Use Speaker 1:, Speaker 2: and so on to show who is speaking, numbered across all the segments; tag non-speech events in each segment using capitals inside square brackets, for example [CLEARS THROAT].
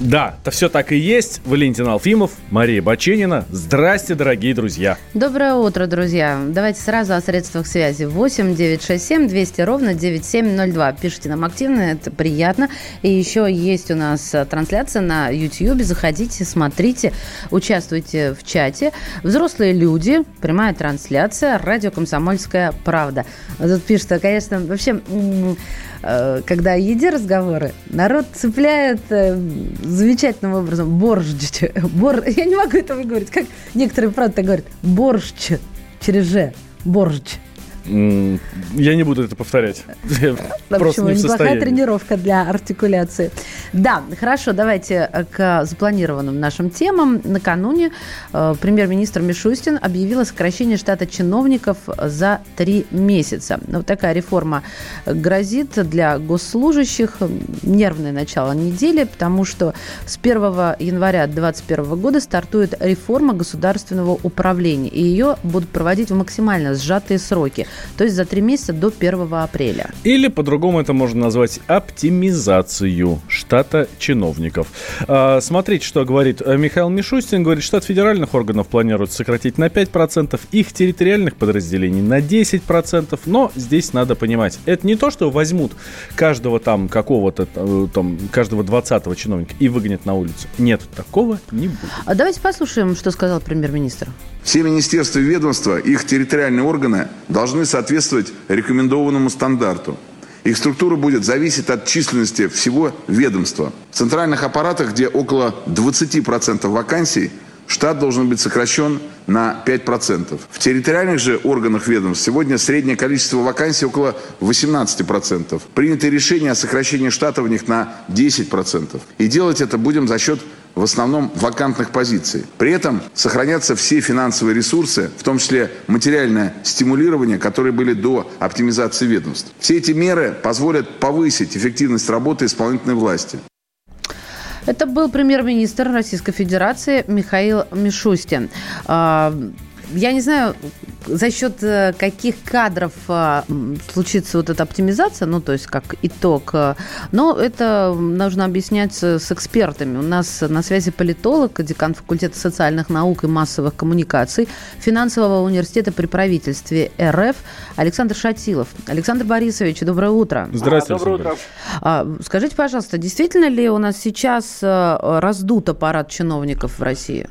Speaker 1: Да, это все так и есть. Валентин Алфимов, Мария Баченина. Здрасте, дорогие друзья.
Speaker 2: Доброе утро, друзья. Давайте сразу о средствах связи. 8 967 200 ровно 9702. Пишите нам активно, это приятно. И еще есть у нас э, трансляция на YouTube. Заходите, смотрите, участвуйте в чате. Взрослые люди, прямая трансляция, радио «Комсомольская правда». Тут пишут, конечно, вообще э, когда о еде разговоры, народ цепляет э, замечательным образом борщ. [LAUGHS] Бор, я не могу это выговорить, как некоторые, правда, так говорят. Борщ через «ж». Борщ.
Speaker 1: Я не буду это повторять. [LAUGHS]
Speaker 2: Да, Просто не в Неплохая тренировка для артикуляции. Да, хорошо, давайте к запланированным нашим темам. Накануне э, премьер-министр Мишустин объявил о сокращении штата чиновников за три месяца. Вот такая реформа грозит для госслужащих. Нервное начало недели, потому что с 1 января 2021 года стартует реформа государственного управления. И ее будут проводить в максимально сжатые сроки то есть за три месяца до 1 апреля.
Speaker 1: Или по-другому это можно назвать оптимизацию штата чиновников. А, смотрите, что говорит э, Михаил Мишустин. Говорит, штат федеральных органов планируют сократить на 5%, их территориальных подразделений на 10%. Но здесь надо понимать, это не то, что возьмут каждого там какого-то, э, там, каждого 20-го чиновника и выгонят на улицу. Нет, такого не будет.
Speaker 2: А давайте послушаем, что сказал премьер-министр.
Speaker 3: Все министерства и ведомства, их территориальные органы должны соответствовать рекомендованному стандарту. Их структура будет зависеть от численности всего ведомства. В центральных аппаратах, где около 20% вакансий, штат должен быть сокращен на 5%. В территориальных же органах ведомств сегодня среднее количество вакансий около 18%. Принято решение о сокращении штата в них на 10%. И делать это будем за счет в основном вакантных позиций. При этом сохранятся все финансовые ресурсы, в том числе материальное стимулирование, которые были до оптимизации ведомств. Все эти меры позволят повысить эффективность работы исполнительной власти.
Speaker 2: Это был премьер-министр Российской Федерации Михаил Мишустин. Я не знаю, за счет э, каких кадров а, случится вот эта оптимизация, ну, то есть как итог. Э, но это нужно объяснять с экспертами. У нас на связи политолог, декан факультета социальных наук и массовых коммуникаций финансового университета при правительстве РФ Александр Шатилов. Александр Борисович, доброе утро.
Speaker 1: Здравствуйте.
Speaker 4: Доброе утро.
Speaker 2: А, скажите, пожалуйста, действительно ли у нас сейчас э, раздут аппарат чиновников в России?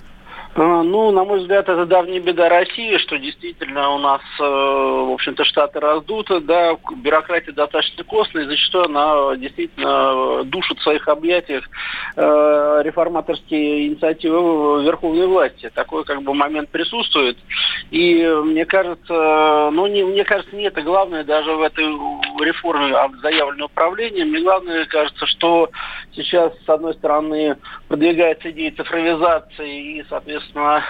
Speaker 4: А, ну, на мой взгляд, это давняя беда России, что действительно у нас, э, в общем-то, штаты раздуты, да, бюрократия достаточно костная, и зачастую она действительно душит в своих объятиях э, реформаторские инициативы верховной власти. Такой как бы момент присутствует. И мне кажется, ну, не, мне кажется, не это главное даже в этой реформе заявленного управления. Мне главное кажется, что сейчас, с одной стороны, продвигается идея цифровизации и, соответственно, собственно,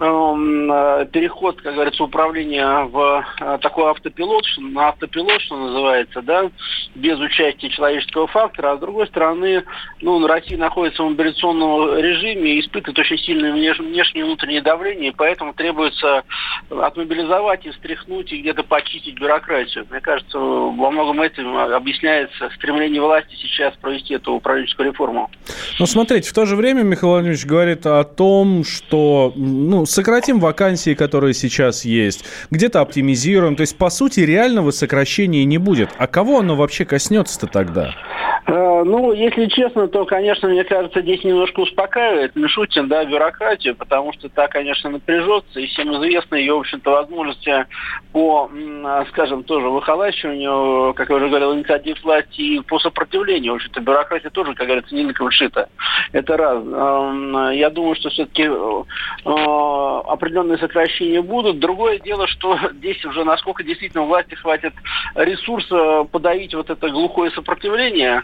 Speaker 4: Эм, э, переход, как говорится, управления в э, такой автопилот, на автопилот, что называется, да, без участия человеческого фактора, а с другой стороны, ну, Россия находится в мобилизационном режиме и испытывает очень сильное внешнее и внутреннее давление, и поэтому требуется отмобилизовать и встряхнуть и где-то почистить бюрократию. Мне кажется, во многом этим объясняется стремление власти сейчас провести эту управленческую реформу.
Speaker 1: Ну, смотрите, в то же время Михаил Владимирович говорит о том, что, ну, сократим вакансии, которые сейчас есть, где-то оптимизируем. То есть, по сути, реального сокращения не будет. А кого оно вообще коснется-то тогда?
Speaker 4: Э, ну, если честно, то, конечно, мне кажется, здесь немножко успокаивает Мишутин, да, бюрократию, потому что та, конечно, напряжется, и всем известно ее, в общем-то, возможности по, скажем, тоже выхолащиванию, как я уже говорил, инициатив власти и по сопротивлению. В общем-то, бюрократия тоже, как говорится, не на шита. Это раз. Эм, я думаю, что все-таки э, определенные сокращения будут. Другое дело, что [LAUGHS] здесь уже насколько действительно власти хватит ресурса подавить вот это глухое сопротивление,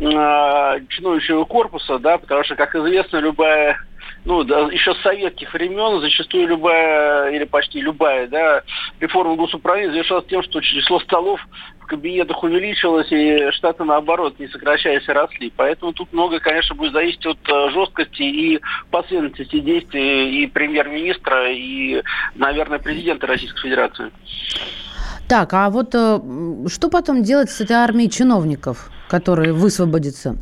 Speaker 4: Э, чиновничьего корпуса, да, потому что, как известно, любая ну, да, еще с советских времен зачастую любая, или почти любая, да, реформа госуправления завершалась тем, что число столов в кабинетах увеличилось, и штаты, наоборот, не сокращаясь, росли. Поэтому тут много, конечно, будет зависеть от э, жесткости и последовательности действий и премьер-министра, и, наверное, президента Российской Федерации.
Speaker 2: Так, а вот э, что потом делать с этой армией чиновников, которые высвободятся?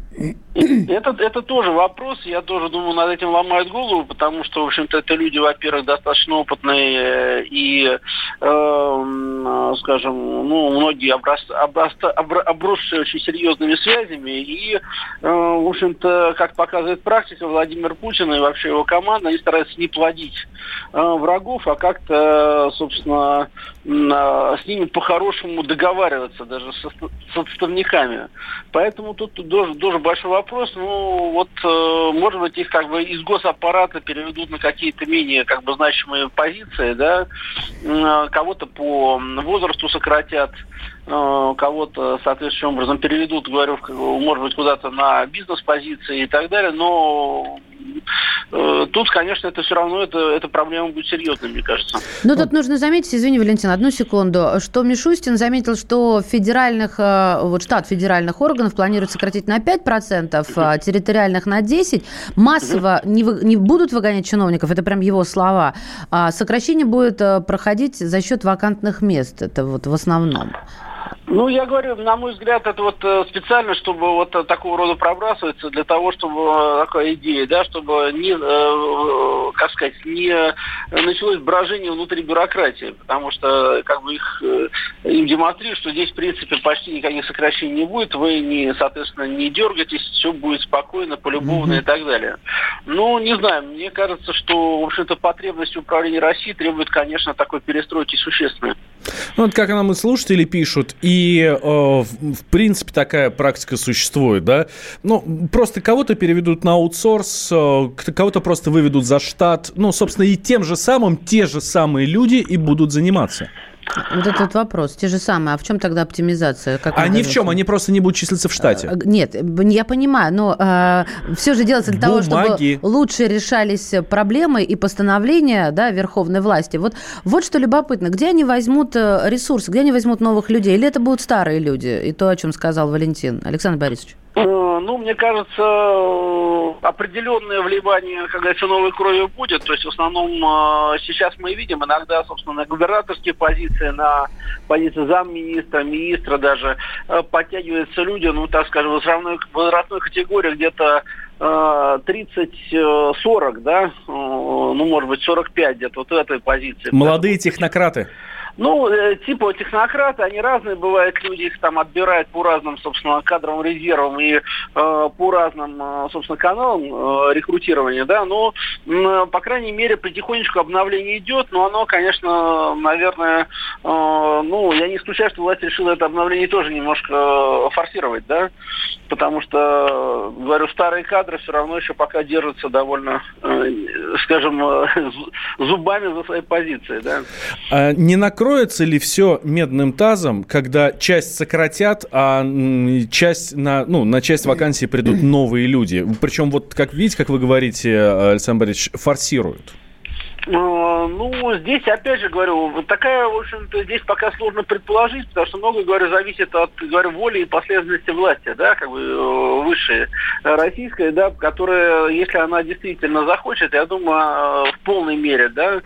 Speaker 4: Это, это тоже вопрос. Я тоже думаю, над этим ломают голову, потому что, в общем-то, это люди, во-первых, достаточно опытные э, и, э, скажем, ну, многие образ, образ, обросшие очень серьезными связями. И, э, в общем-то, как показывает практика, Владимир Путин и вообще его команда, они стараются не плодить э, врагов, а как-то, собственно, э, с ними по-хорошему договариваться, даже со, с отставниками. Поэтому тут тоже большой вопрос. Ну, вот, э, может быть, их как бы из госаппарата переведут на какие-то менее как бы значимые позиции, да, э, кого-то по возрасту сократят, э, кого-то соответствующим образом переведут, говорю, может быть, куда-то на бизнес-позиции и так далее, но Э, тут, конечно, это все равно, это, эта проблема будет серьезной, мне кажется.
Speaker 2: Ну, тут нужно заметить, извини, Валентин, одну секунду, что Мишустин заметил, что федеральных, э, вот штат федеральных органов планирует сократить на 5%, а территориальных на 10%. Массово не, вы, не будут выгонять чиновников, это прям его слова. А сокращение будет э, проходить за счет вакантных мест, это вот в основном.
Speaker 4: Ну, я говорю, на мой взгляд, это вот э, специально, чтобы вот э, такого рода пробрасываться, для того, чтобы э, такая идея, да, чтобы не, как сказать, не началось брожение внутри бюрократии, потому что как бы их им демонстрируют, что здесь, в принципе, почти никаких сокращений не будет, вы, не, соответственно, не дергаетесь, все будет спокойно, полюбовно mm-hmm. и так далее. Ну, не знаю, мне кажется, что, в общем-то, потребность управления России требует, конечно, такой перестройки существенной.
Speaker 1: Ну, вот как нам и слушатели пишут, и, э, в принципе, такая практика существует, да. Ну, просто кого-то переведут на аутсорс, э, кого-то просто выведут за штат. Ну, собственно, и тем же самым те же самые люди и будут заниматься.
Speaker 2: Вот этот вопрос, те же самые. А в чем тогда оптимизация?
Speaker 1: Как они в чем? Они просто не будут числиться в штате.
Speaker 2: Э, нет, я понимаю, но э, все же делается для Бумаги. того, чтобы лучше решались проблемы и постановления да, верховной власти. Вот, вот что любопытно. Где они возьмут э, ресурсы, где они возьмут новых людей? Или это будут старые люди? И то, о чем сказал Валентин. Александр Борисович.
Speaker 4: Э, ну, мне кажется, определенное вливание, когда говорится, новой крови будет. То есть, в основном, э, сейчас мы видим иногда, собственно, на губернаторские позиции, на позиции замминистра, министра даже, э, подтягиваются люди, ну, так скажем, возрастной, возрастной категории где-то 30-40, да, ну, может быть, 45 где-то вот этой позиции.
Speaker 1: Молодые технократы.
Speaker 4: Ну, э, типа технократы, они разные бывают, люди их там отбирают по разным, собственно, кадровым резервам и э, по разным, э, собственно, каналам э, рекрутирования, да, но, э, по крайней мере, потихонечку обновление идет, но оно, конечно, наверное, э, ну, я не исключаю, что власть решила это обновление тоже немножко э, форсировать, да, потому что, говорю, старые кадры все равно еще пока держатся довольно, э, скажем, э, зубами за свои позиции, да.
Speaker 1: А не накроется накроется ли все медным тазом, когда часть сократят, а часть на, ну, на часть вакансий придут новые люди? Причем, вот как видите, как вы говорите, Александр Борисович, форсируют.
Speaker 4: А, ну, здесь, опять же, говорю, такая, в общем-то, здесь пока сложно предположить, потому что многое, говорю, зависит от, говорю, воли и последовательности власти, да, как бы э, высшей российской, да, которая, если она действительно захочет, я думаю, в полной мере, да,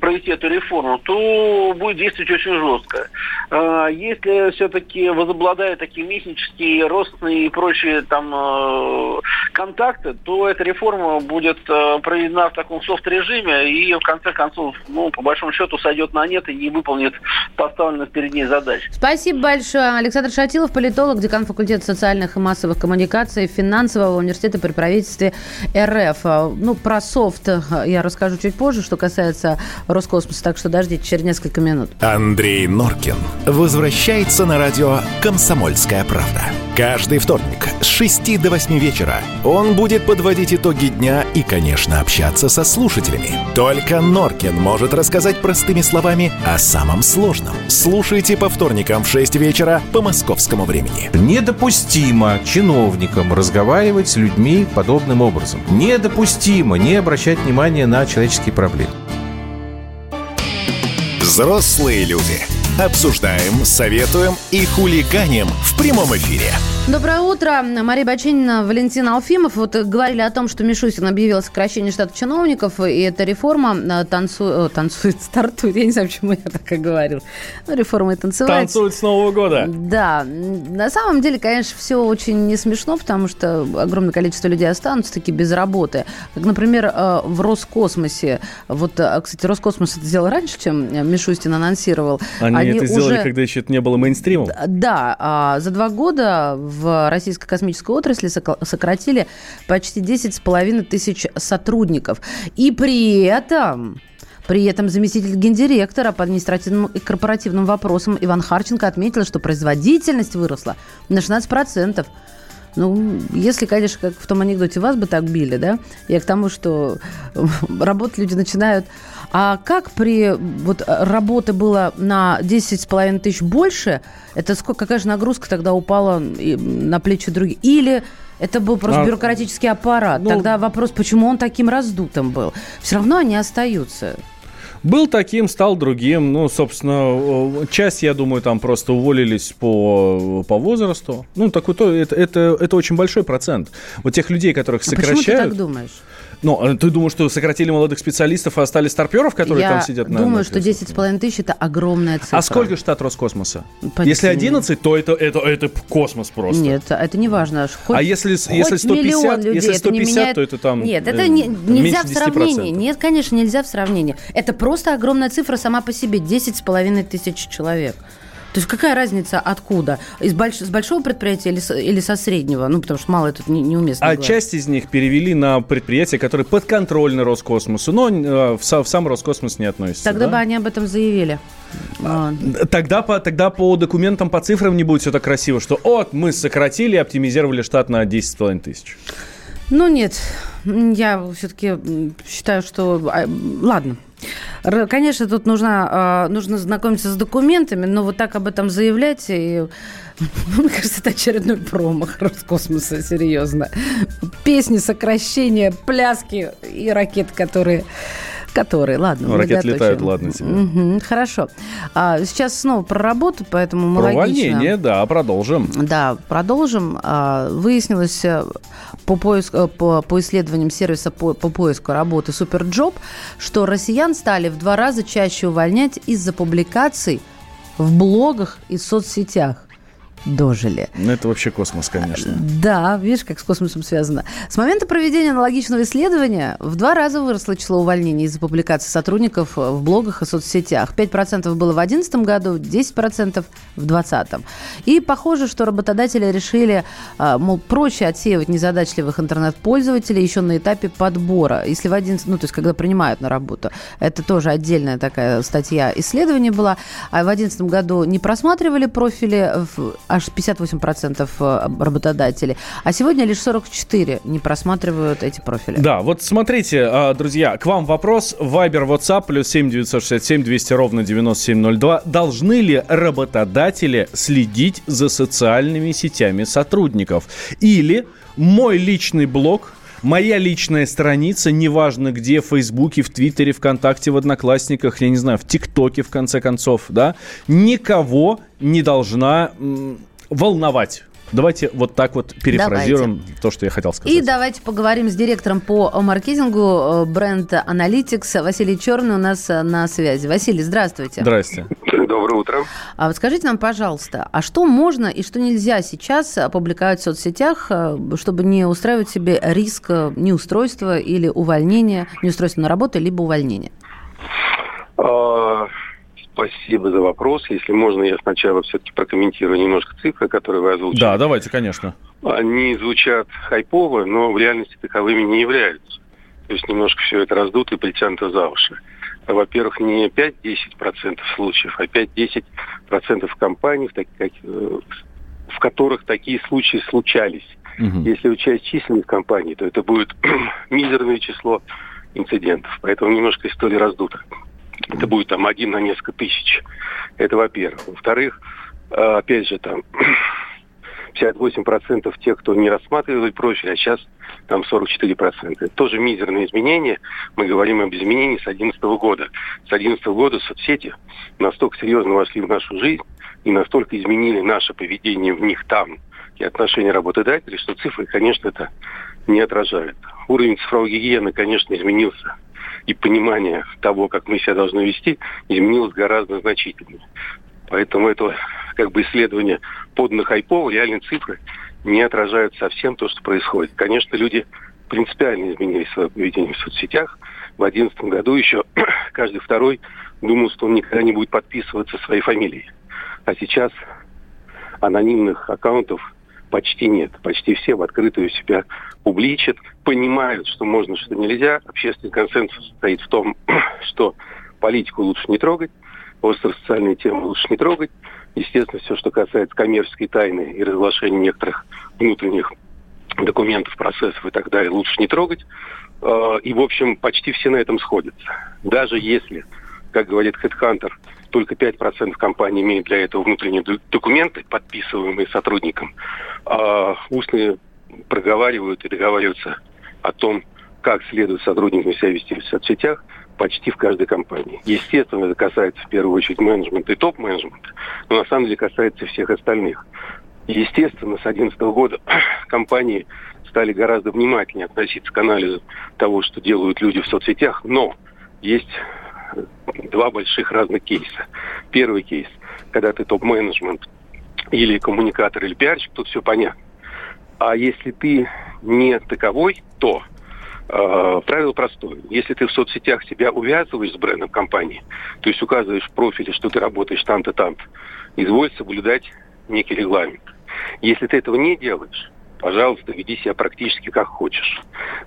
Speaker 4: провести эту реформу, то будет действовать очень жестко. А, если все-таки возобладают такие месячные, ростные и прочие там э, контакты, то эта реформа будет э, проведена в таком софт-режиме и в конце концов, ну, по большому счету, сойдет на нет и не выполнит поставленных перед ней задач.
Speaker 2: Спасибо большое. Александр Шатилов, политолог, декан факультета социальных и массовых коммуникаций финансового университета при правительстве РФ. Ну, про софт я расскажу чуть позже, что касается Роскосмоса, так что дождите через несколько минут.
Speaker 5: Андрей Норкин возвращается на радио «Комсомольская правда». Каждый вторник с 6 до 8 вечера он будет подводить итоги дня и, конечно, общаться со слушателями. Только Норкин может рассказать простыми словами о самом сложном. Слушайте по вторникам в 6 вечера по московскому времени.
Speaker 6: Недопустимо чиновникам разговаривать с людьми подобным образом. Недопустимо не обращать внимания на человеческие проблемы.
Speaker 5: Взрослые люди. Обсуждаем, советуем и хулиганим в прямом эфире.
Speaker 2: Доброе утро. Мария Бачинина, Валентин Алфимов. Вот говорили о том, что Мишустин объявил сокращение штата чиновников, и эта реформа э, танцу... танцует, [LAUGHS] стартует. Я не знаю, почему я так и говорил. Ну, реформа и танцевать.
Speaker 1: Танцует с Нового года.
Speaker 2: Да. На самом деле, конечно, все очень не смешно, потому что огромное количество людей останутся таки без работы. Как, например, э, в Роскосмосе. Вот, э, кстати, Роскосмос это сделал раньше, чем Мишустин анонсировал.
Speaker 1: Они, Они это сделали, уже... когда еще это не было мейнстримом?
Speaker 2: Да. А за два года в российской космической отрасли сократили почти 10,5 тысяч сотрудников. И при этом... При этом заместитель гендиректора по административным и корпоративным вопросам Иван Харченко отметил, что производительность выросла на 16%. Ну, если, конечно, как в том анекдоте, вас бы так били, да, я к тому, что [LAUGHS] работать люди начинают а как при вот работы было на 10,5 тысяч больше, это сколько, какая же нагрузка тогда упала на плечи других? Или это был просто а, бюрократический аппарат. Ну, Тогда вопрос, почему он таким раздутым был. Все равно они остаются.
Speaker 1: Был таким, стал другим. Ну, собственно, часть, я думаю, там просто уволились по, по возрасту. Ну, такой то, это, это, это очень большой процент. Вот тех людей, которых а сокращают. Почему
Speaker 2: ты так думаешь?
Speaker 1: Ну, а ты думаешь, что сократили молодых специалистов, а остались старперов, которые
Speaker 2: Я
Speaker 1: там сидят
Speaker 2: на... думаю, на что 10,5 тысяч – это огромная цифра.
Speaker 1: А сколько штат Роскосмоса? Почти если 11, то это, это, это космос просто.
Speaker 2: Нет, это не важно.
Speaker 1: Хоть, а если, если 150, людей, если 150 не меняет... то это там
Speaker 2: Нет, это не, нельзя в сравнении. Нет, конечно, нельзя в сравнении. Это просто огромная цифра сама по себе. 10,5 тысяч человек. То есть какая разница откуда? Из больш... С большого предприятия или, с... или со среднего? Ну, потому что мало тут не, неуместно.
Speaker 1: А говорить. часть из них перевели на предприятия, которые подконтрольны Роскосмосу, но э, в, в сам Роскосмос не относятся.
Speaker 2: Тогда
Speaker 1: да?
Speaker 2: бы они об этом заявили.
Speaker 1: А, тогда, по, тогда по документам, по цифрам не будет все так красиво, что вот мы сократили, оптимизировали штат на 10,5 тысяч.
Speaker 2: Ну нет, я все-таки считаю, что... А, ладно, Конечно, тут нужно, а, нужно знакомиться с документами, но вот так об этом заявлять, и, мне кажется, это очередной промах Роскосмоса, серьезно. Песни, сокращения, пляски и ракеты, которые Которые, ладно.
Speaker 1: Ну, ракеты летают, ладно тебе.
Speaker 2: Угу, хорошо. А, сейчас снова про работу, поэтому мы
Speaker 1: Про увольнение, да, продолжим.
Speaker 2: Да, продолжим. А, выяснилось э, по, поиску, э, по, по исследованиям сервиса по, по поиску работы SuperJob, что россиян стали в два раза чаще увольнять из-за публикаций в блогах и соцсетях дожили.
Speaker 1: Ну, это вообще космос, конечно.
Speaker 2: Да, видишь, как с космосом связано. С момента проведения аналогичного исследования в два раза выросло число увольнений из-за публикации сотрудников в блогах и соцсетях. 5% было в 2011 году, 10% в 2020. И похоже, что работодатели решили, а, мол, проще отсеивать незадачливых интернет-пользователей еще на этапе подбора. Если в 11, ну, то есть, когда принимают на работу. Это тоже отдельная такая статья исследования была. А в 2011 году не просматривали профили, аж 58% э, работодателей. А сегодня лишь 44 не просматривают эти профили.
Speaker 1: Да, вот смотрите, а, друзья, к вам вопрос. Вайбер, WhatsApp, плюс 7 967 200 ровно 9702. Должны ли работодатели следить за социальными сетями сотрудников? Или мой личный блог моя личная страница, неважно где, в Фейсбуке, в Твиттере, ВКонтакте, в Одноклассниках, я не знаю, в ТикТоке, в конце концов, да, никого не должна м, волновать. Давайте вот так вот перефразируем давайте. то, что я хотел сказать.
Speaker 2: И давайте поговорим с директором по маркетингу э, бренд Analytics Василий Черный у нас э, на связи. Василий, здравствуйте.
Speaker 1: Здрасте.
Speaker 7: Доброе утро.
Speaker 2: А вот скажите нам, пожалуйста, а что можно и что нельзя сейчас публиковать в соцсетях, э, чтобы не устраивать себе риск неустройства или увольнения, неустройства на работу, либо увольнения?
Speaker 7: А, спасибо за вопрос. Если можно, я сначала все-таки прокомментирую немножко цифры, которые вы озвучили.
Speaker 1: Да, давайте, конечно.
Speaker 7: Они звучат хайпово, но в реальности таковыми не являются. То есть немножко все это раздуто и притянуто за уши во-первых, не 5-10% случаев, а 5-10% компаний, в, э, в которых такие случаи случались. Угу. Если учесть численность компаний, то это будет [CLEARS THROAT] мизерное число инцидентов. Поэтому немножко история раздута. Это будет там один на несколько тысяч. Это во-первых. Во-вторых, а, опять же, там [CLEARS THROAT] 58% тех, кто не рассматривает профиль, а сейчас там 44%. Это тоже мизерные изменения. Мы говорим об изменении с 2011 года. С 2011 года соцсети настолько серьезно вошли в нашу жизнь и настолько изменили наше поведение в них там и отношения работодателей, что цифры, конечно, это не отражают. Уровень цифровой гигиены, конечно, изменился. И понимание того, как мы себя должны вести, изменилось гораздо значительнее. Поэтому это как бы исследование поданных хайпов, реальные цифры не отражают совсем то, что происходит. Конечно, люди принципиально изменили свое поведение в соцсетях. В 2011 году еще [CLEARS THROAT] каждый второй думал, что он никогда не будет подписываться своей фамилией. А сейчас анонимных аккаунтов почти нет. Почти все в открытую себя публичат, понимают, что можно, что нельзя. Общественный консенсус стоит в том, [CLEARS THROAT] что политику лучше не трогать, остро-социальные темы лучше не трогать. Естественно, все, что касается коммерческой тайны и разглашения некоторых внутренних документов, процессов и так далее, лучше не трогать. А, и, в общем, почти все на этом сходятся. Даже если, как говорит HeadHunter, только 5% компаний имеют для этого внутренние документы, подписываемые сотрудником, а устные проговаривают и договариваются о том, как следует сотрудникам себя вести в соцсетях – почти в каждой компании. Естественно, это касается в первую очередь менеджмента и топ-менеджмента, но на самом деле касается всех остальных. Естественно, с 2011 года [CLEARS THROAT] компании стали гораздо внимательнее относиться к анализу того, что делают люди в соцсетях, но есть два больших разных кейса. Первый кейс, когда ты топ-менеджмент или коммуникатор, или пиарщик, тут все понятно. А если ты не таковой, то правило простое. Если ты в соцсетях себя увязываешь с брендом компании, то есть указываешь в профиле, что ты работаешь там-то, там-то, изволь соблюдать некий регламент. Если ты этого не делаешь, пожалуйста, веди себя практически как хочешь.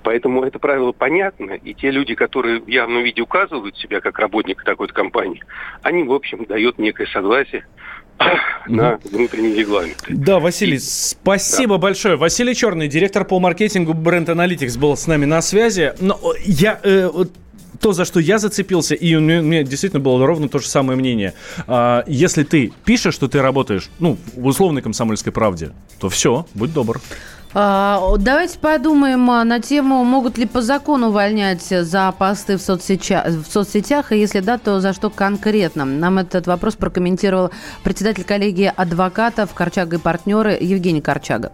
Speaker 7: Поэтому это правило понятно, и те люди, которые в явном виде указывают себя как работник такой-то компании, они, в общем, дают некое согласие [COUGHS] на внутренние регламенты.
Speaker 1: Да, Василий, и... спасибо да. большое. Василий Черный, директор по маркетингу Brand Analytics, был с нами на связи. Но я... Э, то, за что я зацепился, и у меня, у меня действительно было ровно то же самое мнение. А, если ты пишешь, что ты работаешь, ну, в условной комсомольской правде, то все, будь добр.
Speaker 2: А, давайте подумаем а, на тему, могут ли по закону увольнять за посты в, соцсетя... в соцсетях, и если да, то за что конкретно? Нам этот вопрос прокомментировал председатель коллегии адвокатов Корчага и партнеры Евгений Корчага.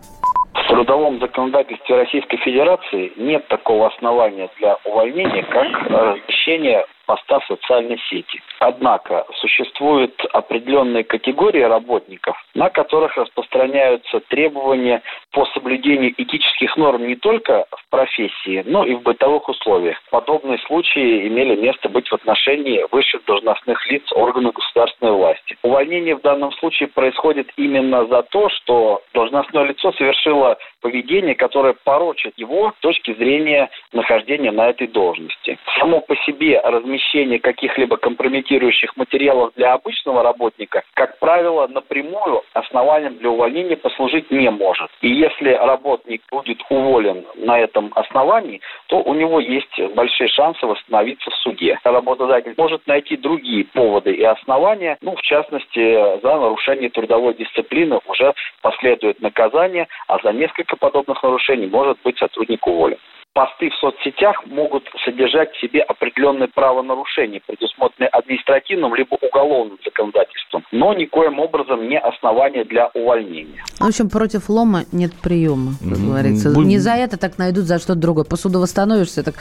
Speaker 8: В трудовом законодательстве Российской Федерации нет такого основания для увольнения, как размещение поста в социальной сети. Однако существуют определенные категории работников, на которых распространяются требования по соблюдению этических норм не только в профессии, но и в бытовых условиях. Подобные случаи имели место быть в отношении высших должностных лиц органов государственной власти. Увольнение в данном случае происходит именно за то, что должностное лицо совершило поведение, которое порочит его с точки зрения нахождения на этой должности. Само по себе размещение каких-либо компрометирующих материалов для обычного работника, как правило, напрямую основанием для увольнения послужить не может. И если работник будет уволен на этом основании, то у него есть большие шансы восстановиться в суде. Работодатель может найти другие поводы и основания, ну, в частности, за нарушение трудовой дисциплины уже последует наказание, а за несколько подобных нарушений может быть сотрудник уволен посты в соцсетях могут содержать в себе определенные правонарушения, предусмотренные административным либо уголовным законодательством, но никоим образом не основания для увольнения.
Speaker 2: В общем, против лома нет приема, как говорится. Будь... Не за это так найдут, за что другое. Посуду восстановишься, так,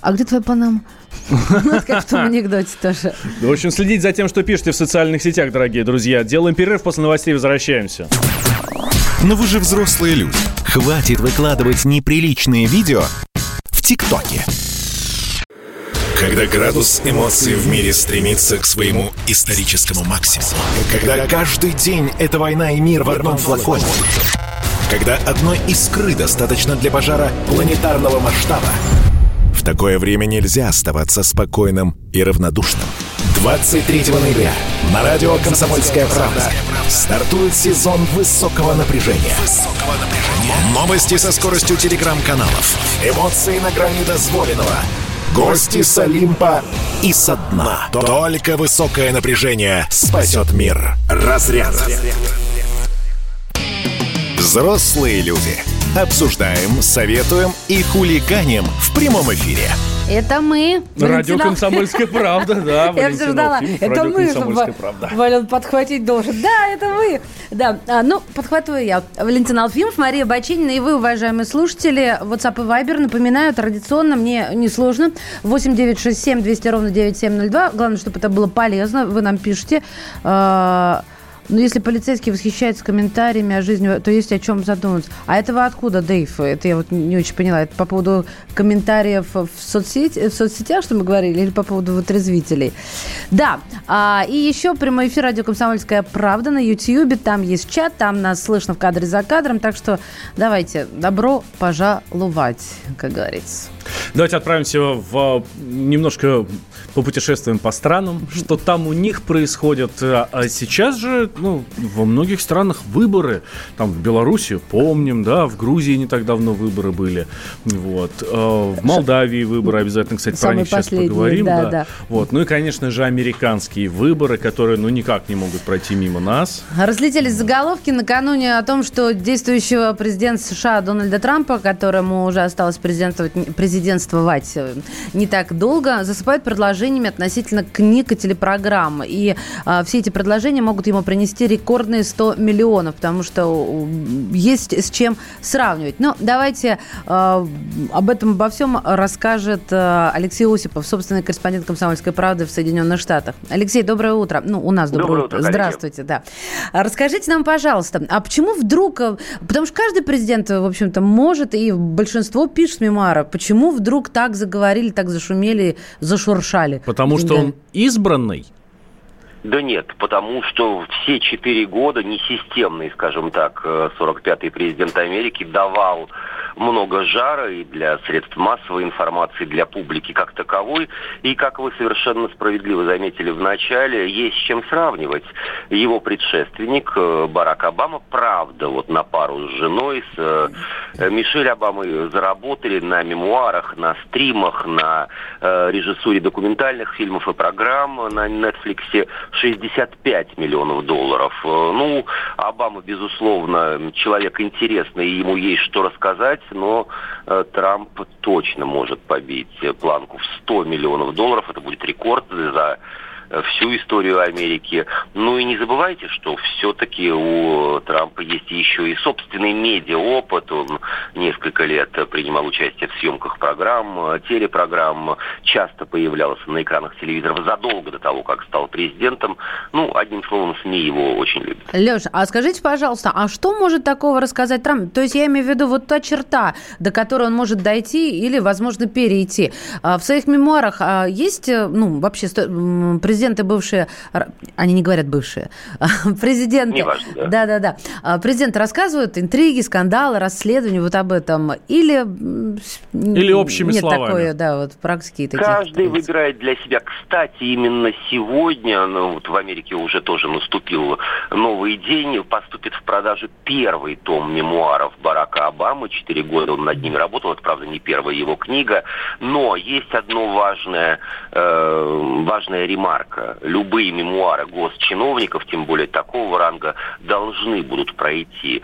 Speaker 2: а где твой панам? Ну, как в том анекдоте тоже.
Speaker 1: В общем, следить за тем, что пишете в социальных сетях, дорогие друзья. Делаем перерыв, после новостей возвращаемся.
Speaker 5: Но вы же взрослые люди. Хватит выкладывать неприличные видео ТикТоке. Когда градус эмоций в мире стремится к своему историческому максимуму. Когда каждый день это война и мир в одном флаконе. Когда одной искры достаточно для пожара планетарного масштаба. Такое время нельзя оставаться спокойным и равнодушным – 23 ноября на радио «Комсомольская правда» стартует сезон высокого напряжения. Новости со скоростью телеграм-каналов, эмоции на грани дозволенного, гости с Олимпа и со дна. Только высокое напряжение спасет мир. Разряд. Взрослые люди. Обсуждаем, советуем и хулиганим в прямом эфире.
Speaker 2: Это мы.
Speaker 1: Радио «Комсомольская правда», да.
Speaker 2: Я все ждала. Это мы, чтобы Вален подхватить должен. Да, это вы. Да, а, ну, подхватываю я. Валентин Алфимов, Мария Бачинина и вы, уважаемые слушатели. WhatsApp и Viber, напоминаю, традиционно, мне несложно. 8 9 6 7 200 ровно 9702. Главное, чтобы это было полезно. Вы нам пишете. А, но если полицейский восхищается комментариями о жизни, то есть о чем задуматься. А этого откуда, Дэйв? Это я вот не очень поняла. Это по поводу комментариев в, соцсети, в соцсетях, что мы говорили, или по поводу вытрезвителей? Да. А, и еще прямой эфир радио «Комсомольская правда» на YouTube. Там есть чат, там нас слышно в кадре за кадром. Так что давайте, добро пожаловать, как говорится.
Speaker 1: Давайте отправимся в немножко попутешествуем по странам, что там у них происходит. А, а сейчас же, ну, во многих странах выборы. Там в Беларуси, помним, да, в Грузии не так давно выборы были. Вот. А, в Молдавии выборы обязательно, кстати, про них сейчас поговорим. Да, да. Да. Вот. Ну и, конечно же, американские выборы, которые, ну, никак не могут пройти мимо нас.
Speaker 2: Разлетелись заголовки накануне о том, что действующего президента США Дональда Трампа, которому уже осталось президентствовать, президентствовать э, не так долго, засыпают предложениями относительно книг и телепрограмм. И а, все эти предложения могут ему принести рекордные 100 миллионов, потому что есть с чем сравнивать. Но давайте а, об этом обо всем расскажет а, Алексей Осипов, собственный корреспондент «Комсомольской правды» в Соединенных Штатах. Алексей, доброе утро. Ну, у нас доброе, доброе утро. утро. Здравствуйте, да. Расскажите нам, пожалуйста, а почему вдруг... Потому что каждый президент, в общем-то, может, и большинство пишет мемуары. Почему вдруг так заговорили, так зашумели, зашуршали?
Speaker 1: Потому что он избранный.
Speaker 9: Да нет, потому что все четыре года несистемный, скажем так, 45-й президент Америки давал много жара и для средств массовой информации, для публики как таковой. И, как вы совершенно справедливо заметили в начале, есть с чем сравнивать. Его предшественник э, Барак Обама, правда, вот на пару с женой, с э, Мишель Обамой заработали на мемуарах, на стримах, на э, режиссуре документальных фильмов и программ на Netflix 65 миллионов долларов. Ну, Обама, безусловно, человек интересный, и ему есть что рассказать но э, Трамп точно может побить планку в 100 миллионов долларов. Это будет рекорд за всю историю Америки. Ну и не забывайте, что все-таки у Трампа есть еще и собственный медиа-опыт. Он несколько лет принимал участие в съемках программ, телепрограмм, часто появлялся на экранах телевизоров задолго до того, как стал президентом. Ну, одним словом, СМИ его очень любят.
Speaker 2: Леша, а скажите, пожалуйста, а что может такого рассказать Трамп? То есть я имею в виду вот та черта, до которой он может дойти или, возможно, перейти. А в своих мемуарах а есть, ну, вообще президент президенты бывшие, они не говорят бывшие, [LAUGHS] президенты, да, да, да, а, президенты рассказывают интриги, скандалы, расследования вот об этом, или
Speaker 1: или общими
Speaker 2: нет
Speaker 1: словами.
Speaker 2: такое, да, вот практики таких.
Speaker 9: Каждый выбирает для себя. Кстати, именно сегодня, ну, вот в Америке уже тоже наступил новый день, поступит в продажу первый том мемуаров Барака Обамы. Четыре года он над ними работал, это, правда, не первая его книга, но есть одно важное, э, важная ремарка ранга. Любые мемуары госчиновников, тем более такого ранга, должны будут пройти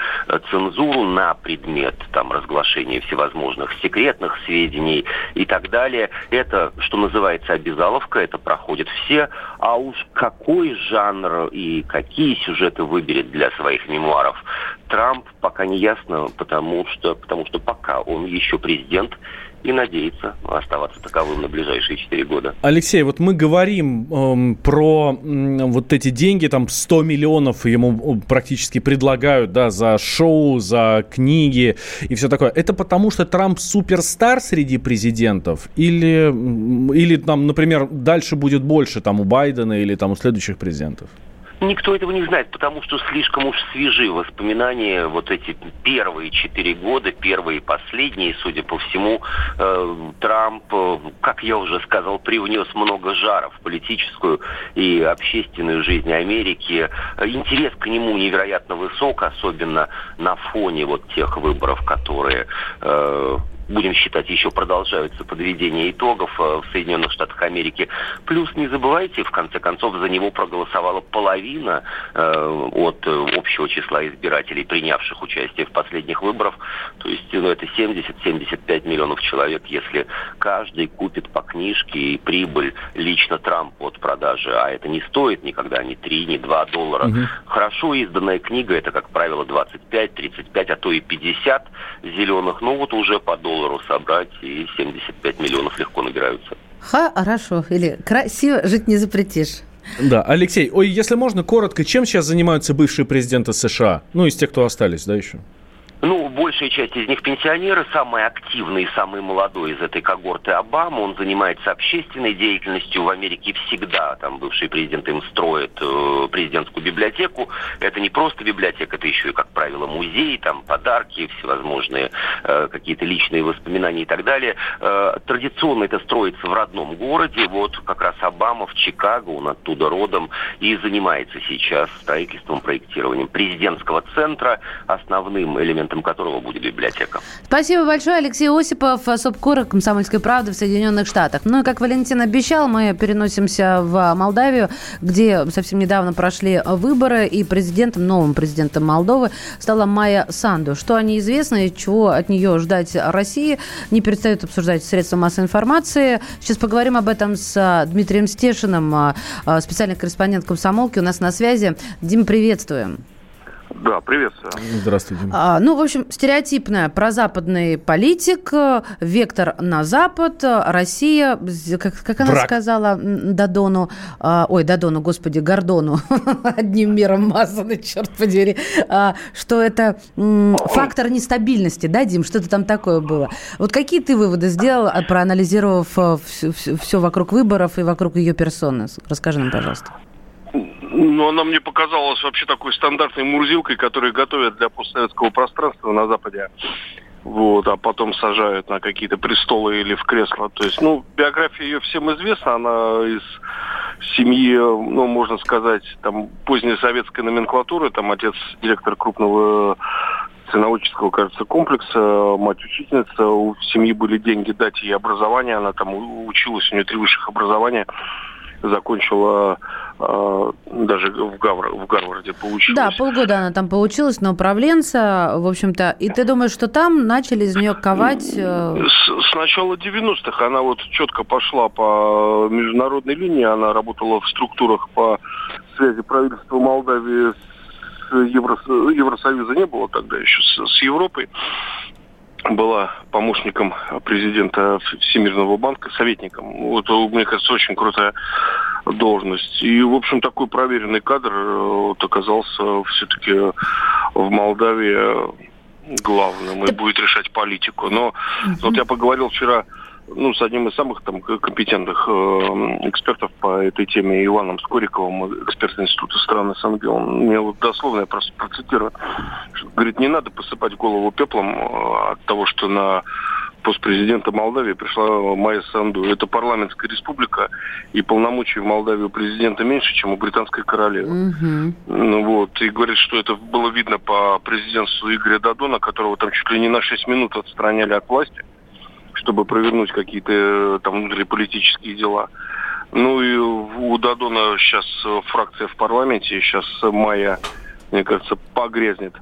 Speaker 9: цензуру на предмет там, разглашения всевозможных секретных сведений и так далее. Это, что называется, обязаловка, это проходят все. А уж какой жанр и какие сюжеты выберет для своих мемуаров Трамп, пока не ясно, потому что, потому что пока он еще президент, и надеется оставаться таковым на ближайшие 4 года.
Speaker 1: Алексей, вот мы говорим эм, про эм, вот эти деньги, там 100 миллионов ему практически предлагают, да, за шоу, за книги и все такое. Это потому, что Трамп суперстар среди президентов? Или, или там, например, дальше будет больше там у Байдена или там у следующих президентов?
Speaker 9: Никто этого не знает, потому что слишком уж свежи воспоминания вот эти первые четыре года, первые и последние, судя по всему, э, Трамп, э, как я уже сказал, привнес много жара в политическую и общественную жизнь Америки. Интерес к нему невероятно высок, особенно на фоне вот тех выборов, которые э, будем считать, еще продолжаются подведения итогов э, в Соединенных Штатах Америки. Плюс не забывайте, в конце концов, за него проголосовала половина э, от э, общего числа избирателей, принявших участие в последних выборах. То есть ну, это 70-75 миллионов человек, если каждый купит по книжке и прибыль лично Трампу от продажи, а это не стоит никогда ни 3, ни 2 доллара. Угу. Хорошо изданная книга, это, как правило, 25, 35, а то и 50 зеленых, ну вот уже по доллару долларов собрать, и 75 миллионов легко набираются.
Speaker 2: Хорошо, или красиво жить не запретишь.
Speaker 1: Да, Алексей, ой, если можно, коротко, чем сейчас занимаются бывшие президенты США? Ну, из тех, кто остались, да, еще?
Speaker 9: Ну, большая часть из них пенсионеры, самый активный и самый молодой из этой когорты Обама. Он занимается общественной деятельностью в Америке всегда. Там бывший президент им строит э, президентскую библиотеку. Это не просто библиотека, это еще и, как правило, музей, там подарки, всевозможные э, какие-то личные воспоминания и так далее. Э, традиционно это строится в родном городе. Вот как раз Обама в Чикаго, он оттуда родом, и занимается сейчас строительством, проектированием президентского центра. Основным элементом клиентом которого будет библиотека.
Speaker 2: Спасибо большое. Алексей Осипов, Субкора «Комсомольской правды» в Соединенных Штатах. Ну и, как Валентин обещал, мы переносимся в Молдавию, где совсем недавно прошли выборы, и президентом, новым президентом Молдовы стала Майя Санду. Что о ней известно и чего от нее ждать России, не перестают обсуждать средства массовой информации. Сейчас поговорим об этом с Дмитрием Стешиным, специальный корреспондент комсомолки. У нас на связи. Дим, приветствуем.
Speaker 10: Да, приветствую.
Speaker 1: Здравствуйте.
Speaker 2: А, ну, в общем, стереотипная прозападный политик, вектор на Запад, Россия, как, как она Враг. сказала Дадону, а, ой, Дадону, господи, Гордону, [LAUGHS] одним миром мазанный, черт подери, а, что это м, фактор нестабильности, да, Дим, что-то там такое было. Вот какие ты выводы сделал, а, проанализировав все, все, все вокруг выборов и вокруг ее персоны? Расскажи нам, пожалуйста.
Speaker 10: Ну, она мне показалась вообще такой стандартной мурзилкой, которую готовят для постсоветского пространства на Западе. Вот, а потом сажают на какие-то престолы или в кресло. То есть, ну, биография ее всем известна. Она из семьи, ну, можно сказать, там, поздней советской номенклатуры. Там отец директор крупного ценоводческого, кажется, комплекса, мать учительница. У семьи были деньги дать ей образование. Она там училась, у нее три высших образования закончила даже в, Гавр, в Гарварде получилась.
Speaker 2: Да, полгода она там получилась на управленца, в общем-то. И ты думаешь, что там начали из нее ковать... Э...
Speaker 10: С, с начала 90-х она вот четко пошла по международной линии. Она работала в структурах по связи правительства Молдавии с Евро, Евросоюза не было тогда еще с, с Европой была помощником президента Всемирного банка, советником. Вот, мне кажется, очень крутая должность. И, в общем, такой проверенный кадр э, вот, оказался все-таки в Молдавии главным и будет решать политику. Но вот я поговорил вчера ну, с одним из самых там компетентных э, экспертов по этой теме, Иваном Скориковым, эксперт Института стран СНГ. Он мне вот дословно, я просто процитирую, что, говорит, не надо посыпать голову пеплом э, от того, что на пост президента Молдавии пришла Майя Санду. Это парламентская республика, и полномочий в Молдавии у президента меньше, чем у британской королевы. Угу. Ну вот, и говорит, что это было видно по президентству Игоря Дадона, которого там чуть ли не на 6 минут отстраняли от власти чтобы провернуть какие-то э, там внутриполитические дела. Ну и у Дадона сейчас э, фракция в парламенте, сейчас Майя, мне кажется, погрязнет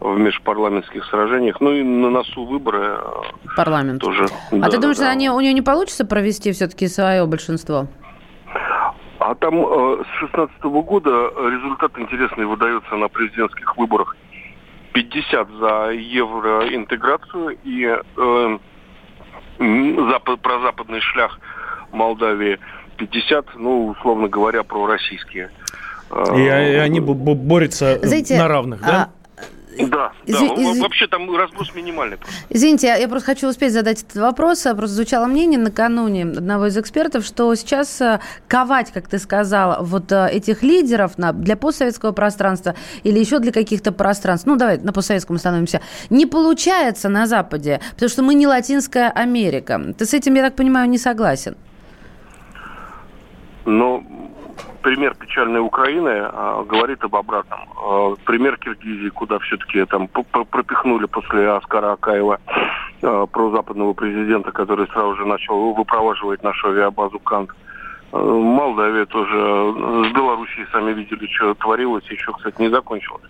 Speaker 10: в межпарламентских сражениях. Ну и на носу выборы
Speaker 2: э, Парламент. тоже. А да, ты думаешь, да. Они, у нее не получится провести все-таки свое большинство?
Speaker 10: А там э, с 16 года результат интересный выдается на президентских выборах. 50 за евроинтеграцию и э, запад, про западный шлях Молдавии 50, ну, условно говоря, про российские.
Speaker 1: И, и они борются Знаете, на равных, да? А
Speaker 10: Да, да.
Speaker 2: изв-
Speaker 10: Вообще там разброс минимальный. просто.
Speaker 2: Извините, я, я просто хочу успеть задать этот вопрос. А Просто звучало мнение накануне одного из экспертов, что сейчас э, ковать, как ты сказал, вот э, этих лидеров на, для постсоветского пространства или еще для каких-то пространств, ну давай на постсоветском остановимся, не получается на Западе, потому что мы не Латинская Америка. Ты с этим, я так понимаю, не согласен?
Speaker 10: Но пример печальной Украины а, говорит об обратном. А, пример Киргизии, куда все-таки там пропихнули после Аскара Акаева а, прозападного президента, который сразу же начал выпроваживать нашу авиабазу Кант. А, Молдавия тоже э, с Белоруссией сами видели, что творилось, еще, кстати, не закончилось.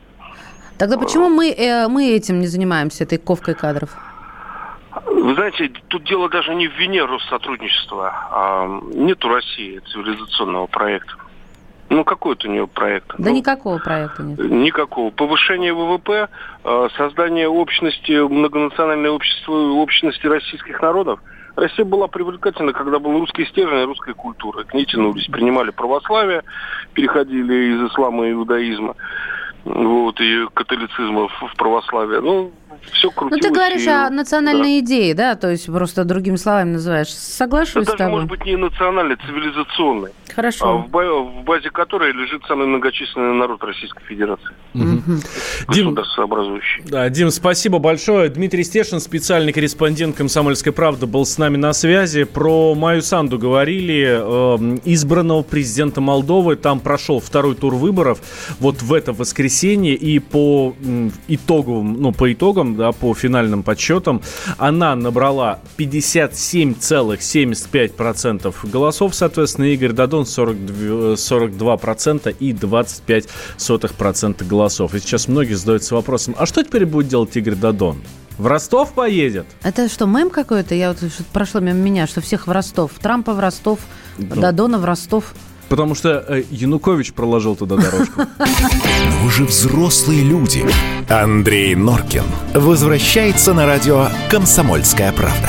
Speaker 2: Тогда почему мы, э, мы этим не занимаемся, этой ковкой кадров?
Speaker 10: Вы знаете, тут дело даже не в вине Россотрудничества. А нет у России цивилизационного проекта. Ну, какой это у нее проект?
Speaker 2: Да
Speaker 10: Ну,
Speaker 2: никакого проекта нет.
Speaker 10: Никакого. Повышение ВВП, э, создание общности, многонациональной общества, общности российских народов. Россия была привлекательна, когда был русский стержень и русская культура. К ней тянулись, принимали православие, переходили из ислама и иудаизма, вот, и католицизма в православие. Ну, все
Speaker 2: Ну,
Speaker 10: крутилось.
Speaker 2: ты говоришь
Speaker 10: и-
Speaker 2: о национальной
Speaker 10: да.
Speaker 2: идее, да? То есть просто другими словами называешь. Соглашусь
Speaker 10: Это
Speaker 2: с
Speaker 10: даже
Speaker 2: тобой.
Speaker 10: может быть не цивилизационный, а
Speaker 2: Хорошо.
Speaker 10: в, ба- в базе которой лежит самый многочисленный народ Российской Федерации.
Speaker 1: Дим,
Speaker 10: Государствообразующий.
Speaker 1: да, Дим, спасибо большое. Дмитрий Стешин, специальный корреспондент «Комсомольской правды», был с нами на связи. Про Майю Санду говорили, э, избранного президента Молдовы. Там прошел второй тур выборов вот в это воскресенье. И по итоговым, ну, по итогам, да, по финальным подсчетам, она набрала 57,75% голосов. Соответственно, Игорь Дадон 42, 42% и 25% голосов. И сейчас многие задаются вопросом, а что теперь будет делать Игорь Дадон? В Ростов поедет?
Speaker 2: Это что, мем какой-то? Я вот что-то прошло мимо меня, что всех в Ростов. Трампа в Ростов, Дадона в Ростов.
Speaker 1: Потому что э, Янукович проложил туда дорожку. [LAUGHS]
Speaker 5: Вы же взрослые люди. Андрей Норкин возвращается на радио «Комсомольская правда».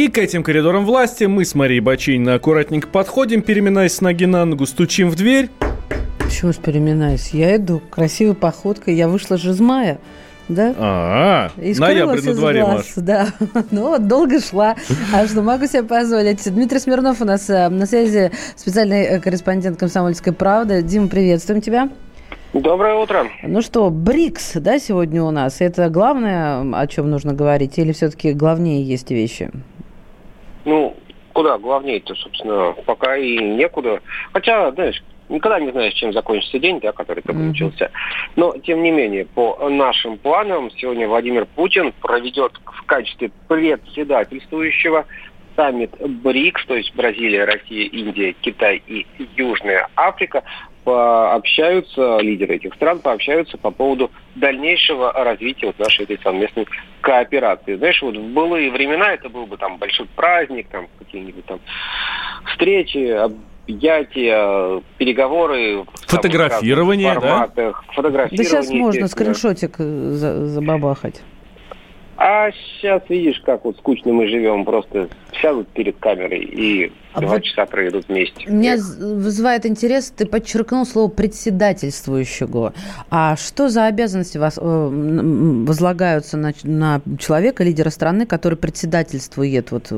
Speaker 1: И к этим коридорам власти мы с Марией Бачининой аккуратненько подходим, переминаясь с ноги на ногу, стучим в дверь.
Speaker 2: Почему ж переминаюсь? Я иду красивой походкой. Я вышла же из мая. Да?
Speaker 1: А,
Speaker 2: И
Speaker 1: ноябрь на дворе,
Speaker 2: глаз,
Speaker 1: Маш.
Speaker 2: Да, [LAUGHS] ну вот долго шла. А что могу себе позволить? Дмитрий Смирнов у нас э, на связи, специальный э, корреспондент «Комсомольской правды». Дим, приветствуем тебя.
Speaker 4: Доброе утро.
Speaker 2: Ну что, БРИКС, да, сегодня у нас. Это главное, о чем нужно говорить? Или все-таки главнее есть вещи?
Speaker 11: Ну, куда главнее-то, собственно, пока и некуда. Хотя, знаешь, никогда не знаешь, чем закончится день, да, который только
Speaker 2: Мгм.
Speaker 11: начался. Но, тем не менее, по нашим планам, сегодня Владимир Путин проведет в качестве председательствующего саммит БРИКС, то есть Бразилия, Россия, Индия, Китай и Южная Африка, пообщаются, лидеры этих стран пообщаются по поводу дальнейшего развития вот нашей этой совместной кооперации. Знаешь, вот в былые времена это был бы там большой праздник, там какие-нибудь там встречи, объятия, переговоры.
Speaker 1: Фотографирование, да?
Speaker 11: форматах,
Speaker 2: Да
Speaker 11: Фотографирование,
Speaker 2: сейчас можно скриншотик э, за- забабахать.
Speaker 11: А сейчас видишь, как вот скучно мы живем, просто сядут перед камерой и
Speaker 2: А
Speaker 11: два
Speaker 2: вот
Speaker 11: часа проведут вместе.
Speaker 2: Меня вызывает интерес, ты подчеркнул слово председательствующего. А что за обязанности вас э, возлагаются на, на человека, лидера страны, который председательствует вот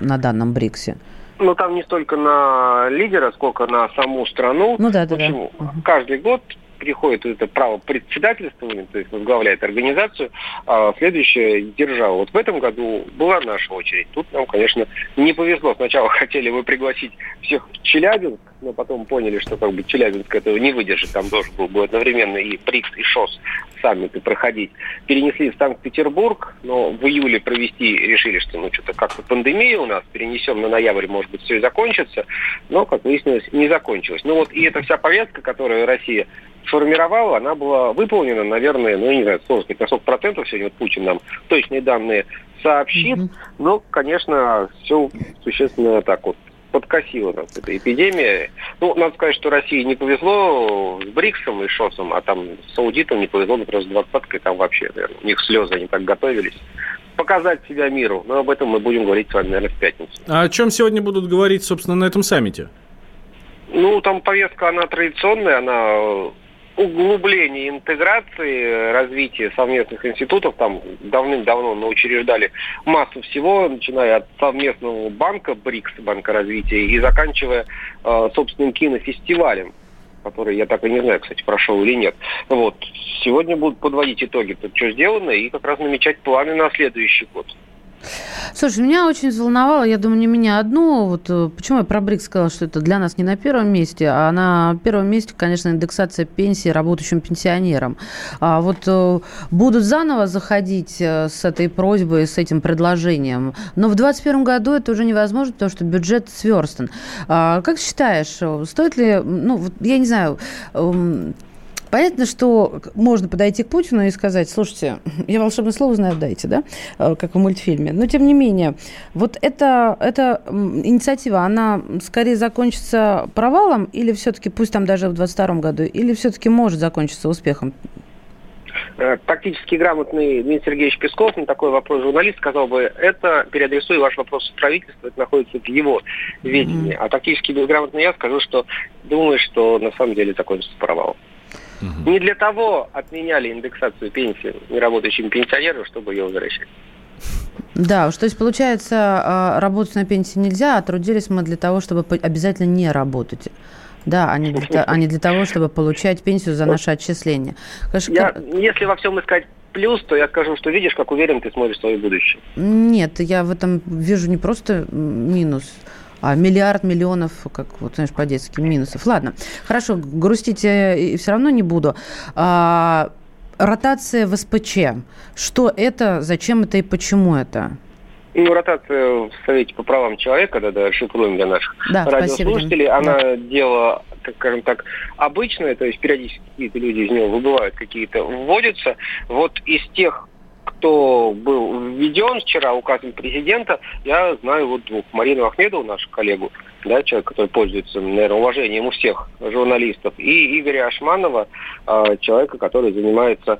Speaker 2: на данном БРИКСе?
Speaker 11: Ну, там не столько на лидера, сколько на саму страну.
Speaker 2: Ну да, да, да.
Speaker 11: Почему? Каждый год приходит это право председательствования, то есть возглавляет организацию, а следующая держава. Вот в этом году была наша очередь. Тут нам, конечно, не повезло. Сначала [LAUGHS] хотели мы пригласить всех в Челябинск, но потом поняли, что как бы Челябинск этого не выдержит. Там должен был бы одновременно и ПРИКС, и ШОС саммиты проходить. Перенесли в Санкт-Петербург, но в июле провести решили, что ну что-то как-то пандемия у нас, перенесем на ноябрь, может быть, все и закончится. Но, как выяснилось, не закончилось. Ну вот и эта вся повестка, которую Россия сформировал, она была выполнена, наверное, ну, я не знаю, сложно сказать, на сколько процентов сегодня вот Путин нам точные данные сообщит, mm-hmm. но, конечно, все существенно так вот подкосила нас эта эпидемия. Ну, надо сказать, что России не повезло с БРИКСом и ШОСом, а там с аудитом не повезло, например, с двадцаткой, там вообще, наверное, у них слезы, они так готовились показать себя миру. Но об этом мы будем говорить с вами, наверное, в пятницу.
Speaker 1: А о чем сегодня будут говорить, собственно, на этом саммите?
Speaker 11: Ну, там повестка, она традиционная, она углубление интеграции, развития совместных институтов. Там давным-давно мы учреждали массу всего, начиная от совместного банка БРИКС, Банка развития, и заканчивая э, собственным кинофестивалем который я так и не знаю, кстати, прошел или нет. Вот. Сегодня будут подводить итоги, то, что сделано, и как раз намечать планы на следующий год.
Speaker 2: Слушай, меня очень взволновало, я думаю, не меня одну. Вот э, почему я про БРИКС сказала, что это для нас не на первом месте, а на первом месте, конечно, индексация пенсии работающим пенсионерам. А вот э, будут заново заходить э, с этой просьбой, с этим предложением. Но в 2021 году это уже невозможно, потому что бюджет сверстан. А, как считаешь, стоит ли, ну, я не знаю, эм, Понятно, что можно подойти к Путину и сказать, слушайте, [CLEARS THROAT] я волшебное слово знаю, дайте, да, э, как в мультфильме. Но, тем не менее, вот эта, эта инициатива, она скорее закончится провалом или все-таки, пусть там даже в 2022 году, или все-таки может закончиться успехом?
Speaker 11: Э, тактически грамотный Дмитрий Сергеевич Песков на такой вопрос журналист сказал бы, это переадресую ваш вопрос в правительство, это находится в его ведении. Mm-hmm. А тактически безграмотный я скажу, что думаю, что на самом деле закончится провалом. Угу. Не для того отменяли индексацию пенсии неработающим пенсионерам, чтобы ее возвращать.
Speaker 2: Да, то есть получается, а, работать на пенсии нельзя, а трудились мы для того, чтобы обязательно не работать. Да, а не для, а не для того, чтобы получать пенсию за наше отчисление.
Speaker 11: Конечно, я, если во всем искать плюс, то я скажу, что видишь, как уверен ты смотришь свое будущее.
Speaker 2: Нет, я в этом вижу не просто минус а миллиард миллионов, как вот, знаешь, по-детски, минусов. Ладно, хорошо, грустить и все равно не буду. А, ротация в СПЧ. Что это, зачем это и почему это?
Speaker 11: Ну, ротация в Совете по правам человека, да, да, шифруем для наших да, радиослушателей, спасибо, она да. дело, так скажем так, обычное, то есть периодически какие-то люди из него выбывают, какие-то вводятся. Вот из тех кто был введен вчера указом президента, я знаю вот двух. Марину Ахмедову, нашу коллегу, да, человек, который пользуется, наверное, уважением у всех журналистов, и Игоря Ашманова, а, человека, который занимается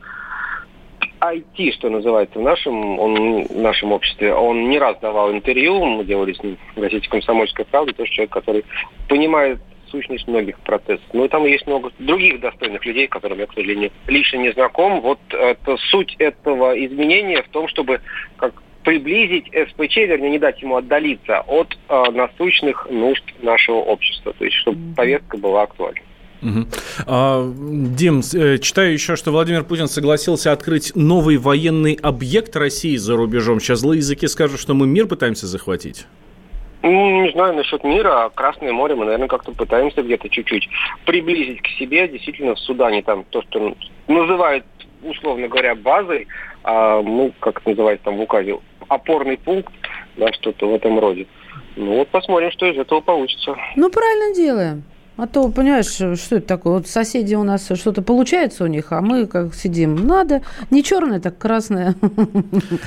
Speaker 11: IT, что называется, в нашем, он, в нашем обществе. Он не раз давал интервью, мы делали с ним в газете «Комсомольская правда», тоже человек, который понимает сущность многих процессов. Ну и там есть много других достойных людей, которым я, к сожалению, лично не знаком. Вот это, суть этого изменения в том, чтобы как приблизить СПЧ, вернее, не дать ему отдалиться от э, насущных нужд нашего общества, то есть чтобы повестка была актуальна.
Speaker 1: Угу. А, Дим, э, читаю еще, что Владимир Путин согласился открыть новый военный объект России за рубежом. Сейчас злые языки скажут, что мы мир пытаемся захватить.
Speaker 11: Ну, не знаю насчет мира, а Красное море мы, наверное, как-то пытаемся где-то чуть-чуть приблизить к себе. Действительно, в Судане там то, что называют, условно говоря, базой, а мы, как это называется там в указе, опорный пункт, да, что-то в этом роде. Ну вот посмотрим, что из этого получится.
Speaker 2: Ну, правильно делаем. А то, понимаешь, что это такое? Вот соседи у нас что-то получается у них, а мы как сидим. Надо. Не черное, так красное.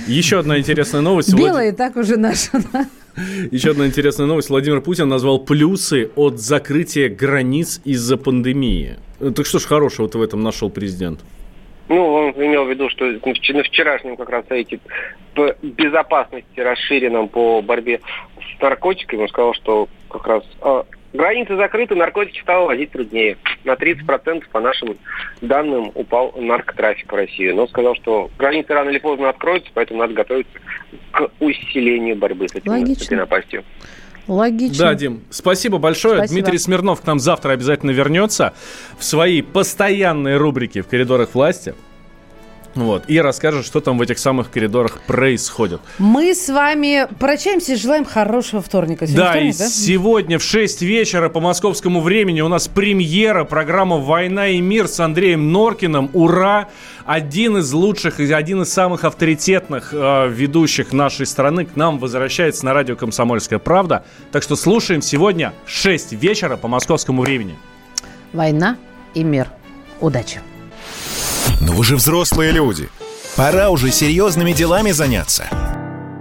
Speaker 1: Еще одна интересная новость.
Speaker 2: Белое так уже наше.
Speaker 1: Еще одна интересная новость. Владимир Путин назвал плюсы от закрытия границ из-за пандемии. Так что ж хорошего-то в этом нашел президент?
Speaker 11: Ну, он имел в виду, что на вчерашнем как раз совете по безопасности расширенном по борьбе с наркотиками, он сказал, что как раз а, Границы закрыты, наркотики стало возить труднее. На 30% по нашим данным упал наркотрафик в России. Но сказал, что границы рано или поздно откроются, поэтому надо готовиться к усилению борьбы с, этим, с этой напастью.
Speaker 2: Логично.
Speaker 1: Да, Дим, спасибо большое. Спасибо. Дмитрий Смирнов к нам завтра обязательно вернется в своей постоянной рубрике «В коридорах власти». Вот, и расскажет, что там в этих самых коридорах происходит.
Speaker 2: Мы с вами прощаемся и желаем хорошего вторника.
Speaker 1: Сегодня да, вторник, и да? сегодня в 6 вечера по московскому времени у нас премьера программа «Война и мир» с Андреем Норкиным. Ура! Один из лучших и один из самых авторитетных э, ведущих нашей страны к нам возвращается на радио «Комсомольская правда». Так что слушаем сегодня 6 вечера по московскому времени.
Speaker 2: «Война и мир». Удачи!
Speaker 5: Но вы же взрослые люди. Пора уже серьезными делами заняться.